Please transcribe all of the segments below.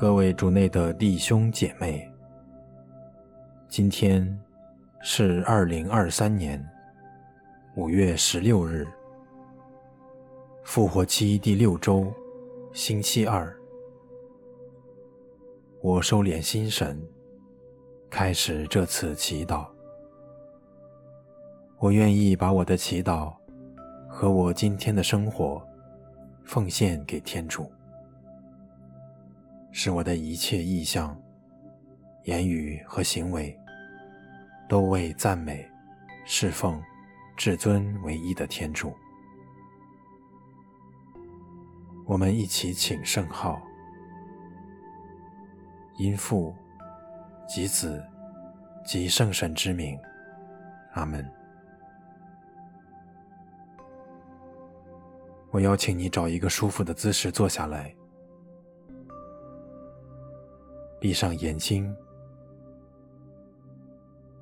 各位主内的弟兄姐妹，今天是二零二三年五月十六日，复活期第六周，星期二。我收敛心神，开始这次祈祷。我愿意把我的祈祷和我今天的生活奉献给天主。使我的一切意向、言语和行为，都为赞美、侍奉至尊唯一的天主。我们一起请圣号，因父及子及圣神之名，阿门。我邀请你找一个舒服的姿势坐下来。闭上眼睛，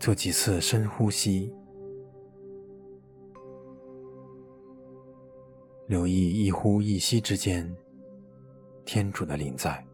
做几次深呼吸，留意一呼一吸之间，天主的临在。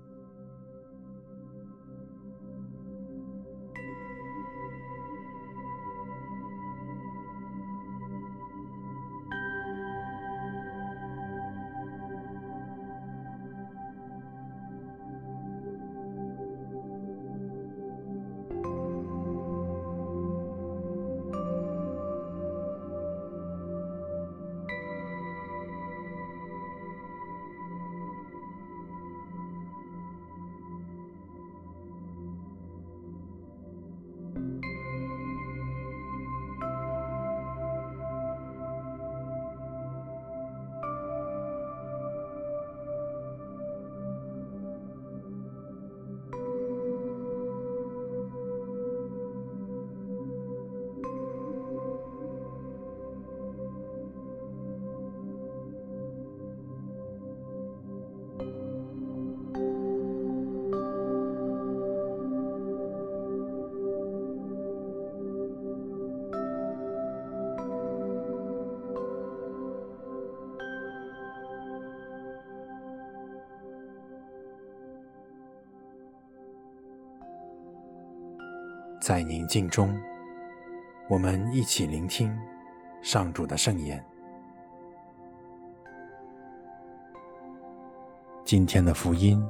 在宁静中，我们一起聆听上主的圣言。今天的福音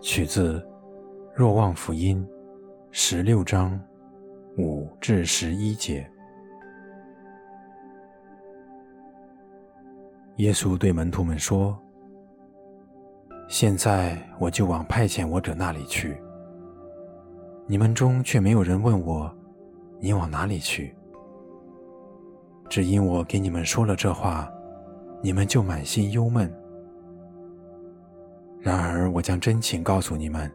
取自《若望福音》十六章五至十一节。耶稣对门徒们说：“现在我就往派遣我者那里去。”你们中却没有人问我：“你往哪里去？”只因我给你们说了这话，你们就满心忧闷。然而我将真情告诉你们：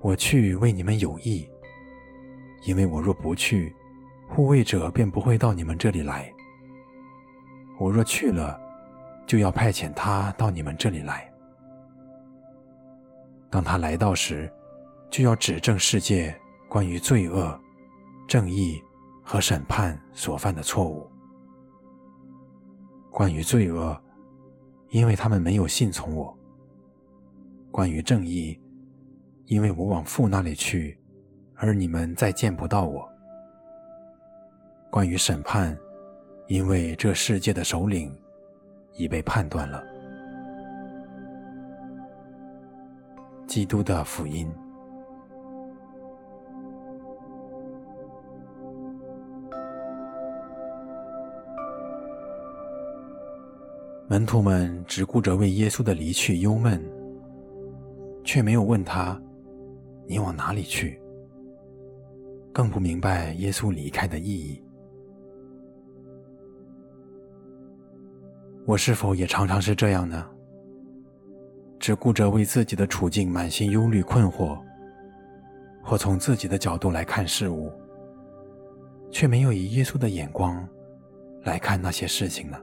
我去为你们有益，因为我若不去，护卫者便不会到你们这里来；我若去了，就要派遣他到你们这里来。当他来到时，就要指证世界关于罪恶、正义和审判所犯的错误。关于罪恶，因为他们没有信从我；关于正义，因为我往父那里去，而你们再见不到我；关于审判，因为这世界的首领已被判断了。基督的福音。门徒们只顾着为耶稣的离去忧闷，却没有问他：“你往哪里去？”更不明白耶稣离开的意义。我是否也常常是这样呢？只顾着为自己的处境满心忧虑困惑，或从自己的角度来看事物，却没有以耶稣的眼光来看那些事情呢？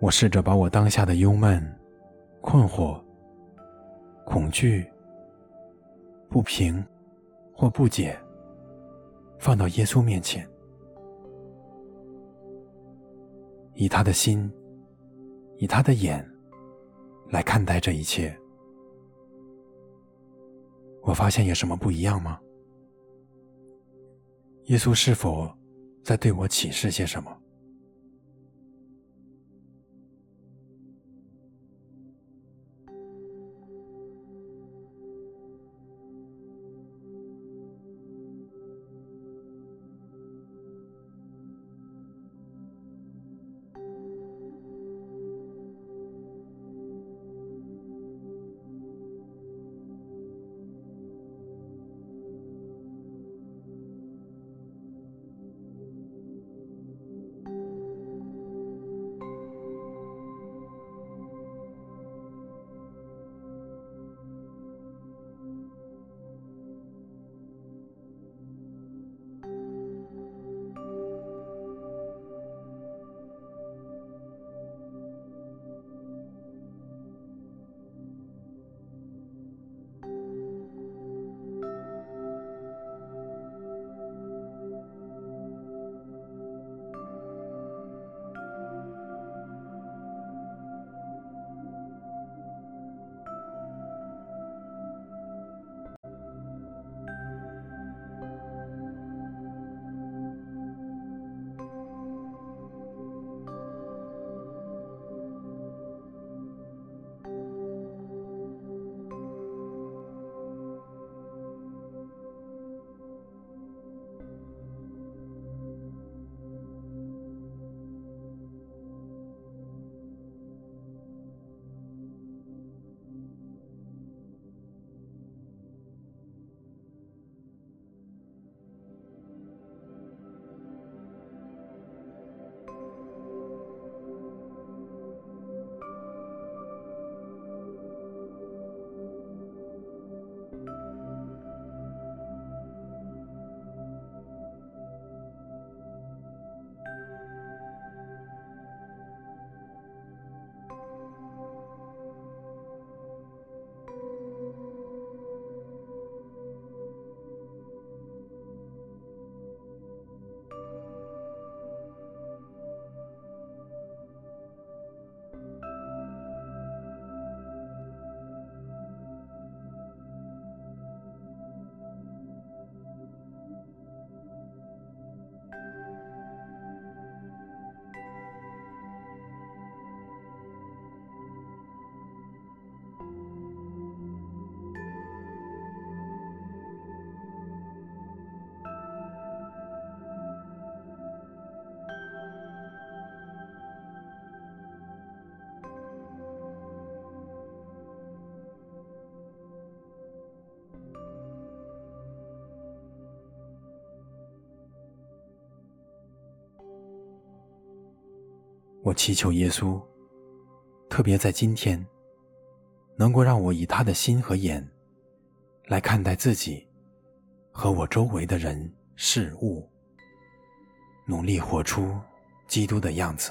我试着把我当下的忧闷、困惑、恐惧、不平或不解放到耶稣面前，以他的心，以他的眼来看待这一切。我发现有什么不一样吗？耶稣是否在对我启示些什么？我祈求耶稣，特别在今天，能够让我以他的心和眼来看待自己和我周围的人事物，努力活出基督的样子。